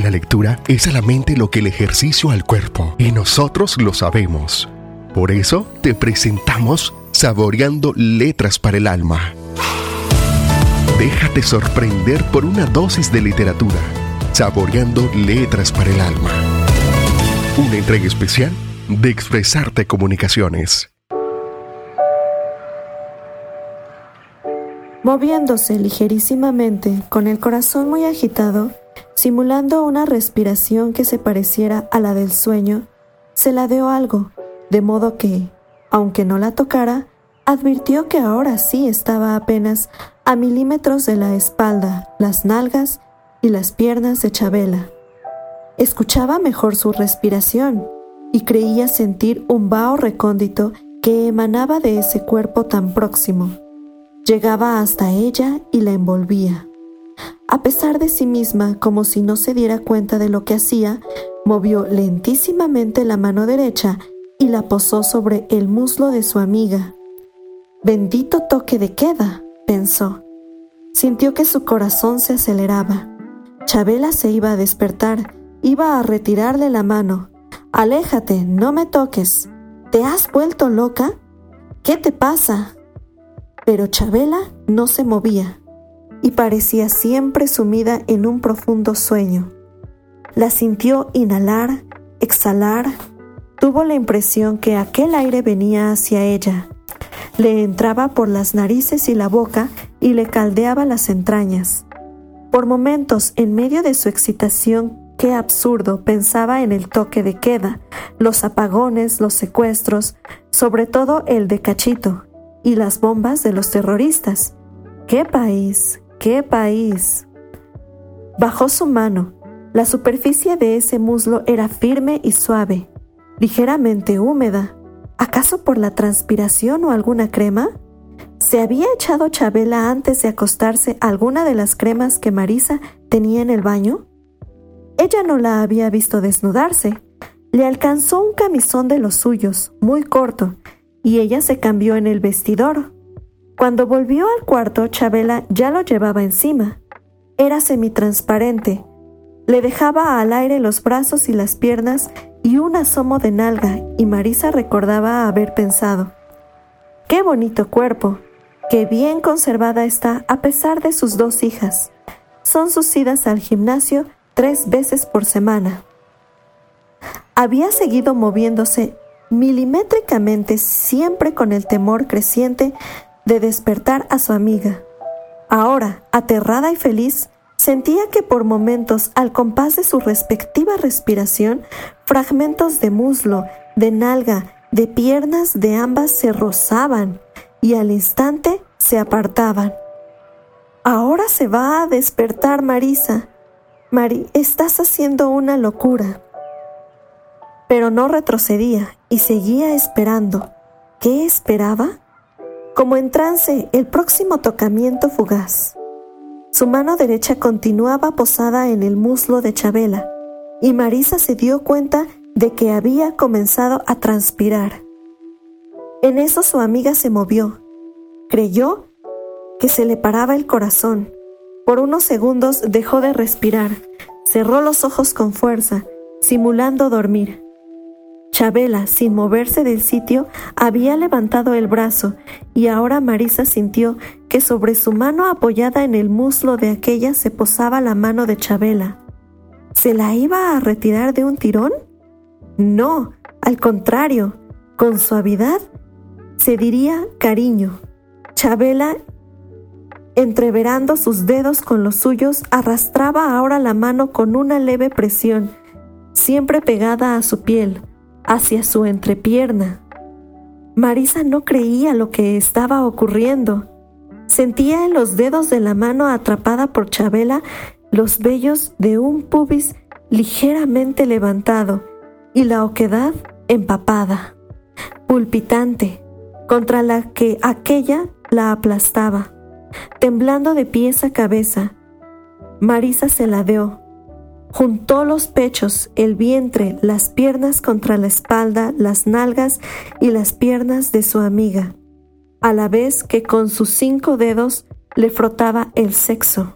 la lectura es a la mente lo que el ejercicio al cuerpo, y nosotros lo sabemos. Por eso te presentamos Saboreando Letras para el Alma. Déjate sorprender por una dosis de literatura. Saboreando Letras para el Alma. Una entrega especial de Expresarte Comunicaciones. Moviéndose ligerísimamente, con el corazón muy agitado, simulando una respiración que se pareciera a la del sueño, se ladeó algo, de modo que, aunque no la tocara, advirtió que ahora sí estaba apenas a milímetros de la espalda, las nalgas y las piernas de Chabela. Escuchaba mejor su respiración y creía sentir un vaho recóndito que emanaba de ese cuerpo tan próximo. Llegaba hasta ella y la envolvía. A pesar de sí misma, como si no se diera cuenta de lo que hacía, movió lentísimamente la mano derecha y la posó sobre el muslo de su amiga. Bendito toque de queda, pensó. Sintió que su corazón se aceleraba. Chabela se iba a despertar, iba a retirarle la mano. Aléjate, no me toques. ¿Te has vuelto loca? ¿Qué te pasa? Pero Chabela no se movía y parecía siempre sumida en un profundo sueño. La sintió inhalar, exhalar, tuvo la impresión que aquel aire venía hacia ella, le entraba por las narices y la boca y le caldeaba las entrañas. Por momentos, en medio de su excitación, qué absurdo, pensaba en el toque de queda, los apagones, los secuestros, sobre todo el de Cachito, y las bombas de los terroristas. ¡Qué país! ¡Qué país! Bajó su mano. La superficie de ese muslo era firme y suave, ligeramente húmeda. ¿Acaso por la transpiración o alguna crema? ¿Se había echado Chabela antes de acostarse alguna de las cremas que Marisa tenía en el baño? Ella no la había visto desnudarse. Le alcanzó un camisón de los suyos, muy corto, y ella se cambió en el vestidor. Cuando volvió al cuarto, Chabela ya lo llevaba encima. Era semitransparente. Le dejaba al aire los brazos y las piernas y un asomo de nalga, y Marisa recordaba haber pensado, ¡Qué bonito cuerpo! ¡Qué bien conservada está a pesar de sus dos hijas! Son sus idas al gimnasio tres veces por semana. Había seguido moviéndose milimétricamente siempre con el temor creciente de despertar a su amiga. Ahora, aterrada y feliz, sentía que por momentos, al compás de su respectiva respiración, fragmentos de muslo, de nalga, de piernas de ambas se rozaban y al instante se apartaban. Ahora se va a despertar Marisa. Mari, estás haciendo una locura pero no retrocedía y seguía esperando. ¿Qué esperaba? Como en trance, el próximo tocamiento fugaz. Su mano derecha continuaba posada en el muslo de Chabela, y Marisa se dio cuenta de que había comenzado a transpirar. En eso su amiga se movió. Creyó que se le paraba el corazón. Por unos segundos dejó de respirar, cerró los ojos con fuerza, simulando dormir. Chabela, sin moverse del sitio, había levantado el brazo y ahora Marisa sintió que sobre su mano apoyada en el muslo de aquella se posaba la mano de Chabela. ¿Se la iba a retirar de un tirón? No, al contrario, con suavidad se diría cariño. Chabela, entreverando sus dedos con los suyos, arrastraba ahora la mano con una leve presión, siempre pegada a su piel hacia su entrepierna. Marisa no creía lo que estaba ocurriendo. Sentía en los dedos de la mano atrapada por Chabela los vellos de un pubis ligeramente levantado y la oquedad empapada, pulpitante, contra la que aquella la aplastaba. Temblando de pies a cabeza, Marisa se ladeó, Juntó los pechos, el vientre, las piernas contra la espalda, las nalgas y las piernas de su amiga, a la vez que con sus cinco dedos le frotaba el sexo,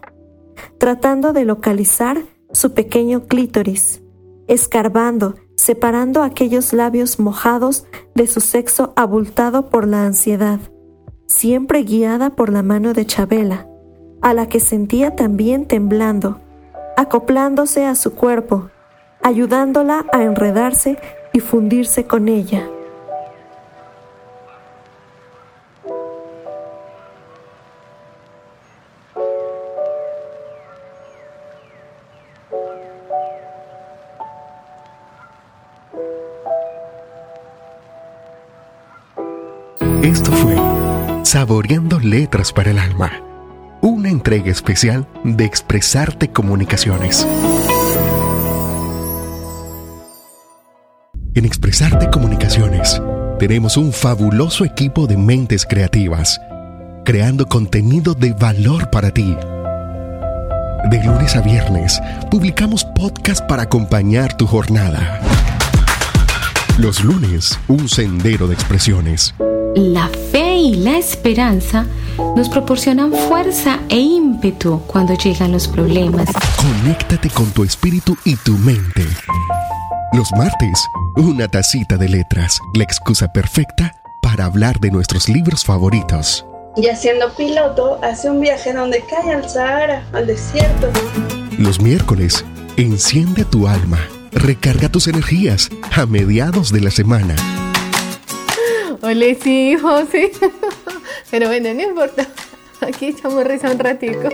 tratando de localizar su pequeño clítoris, escarbando, separando aquellos labios mojados de su sexo abultado por la ansiedad, siempre guiada por la mano de Chabela, a la que sentía también temblando, acoplándose a su cuerpo, ayudándola a enredarse y fundirse con ella. Esto fue Saboreando Letras para el Alma, entrega especial de Expresarte Comunicaciones. En Expresarte Comunicaciones tenemos un fabuloso equipo de mentes creativas, creando contenido de valor para ti. De lunes a viernes publicamos podcast para acompañar tu jornada. Los lunes, un sendero de expresiones. La fe y la esperanza nos proporcionan fuerza e ímpetu cuando llegan los problemas. Conéctate con tu espíritu y tu mente. Los martes, una tacita de letras, la excusa perfecta para hablar de nuestros libros favoritos. Y siendo piloto, hace un viaje donde cae al Sahara, al desierto. Los miércoles, enciende tu alma, recarga tus energías a mediados de la semana. Hola, sí, José. Pero bueno, no importa. Aquí echamos risa un ratico.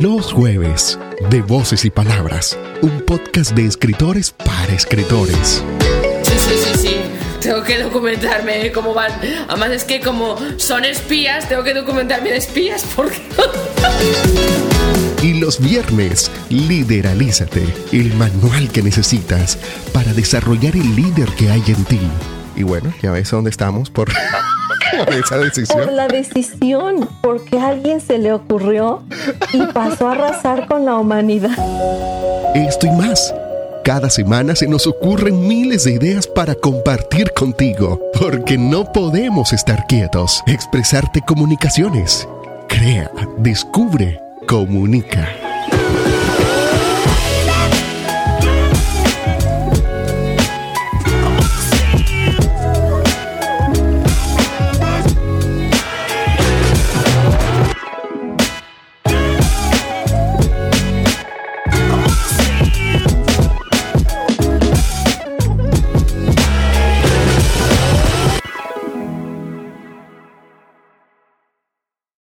Los jueves, de Voces y Palabras, un podcast de escritores para escritores. Sí, sí, sí, sí. Tengo que documentarme cómo van. Además es que como son espías, tengo que documentarme de espías porque... Y los viernes, Lideralízate, el manual que necesitas para desarrollar el líder que hay en ti. Y bueno, ya ves dónde estamos por, esa decisión. Por la decisión, porque a alguien se le ocurrió y pasó a arrasar con la humanidad. Esto y más. Cada semana se nos ocurren miles de ideas para compartir contigo, porque no podemos estar quietos. Expresarte comunicaciones. Crea, descubre, comunica.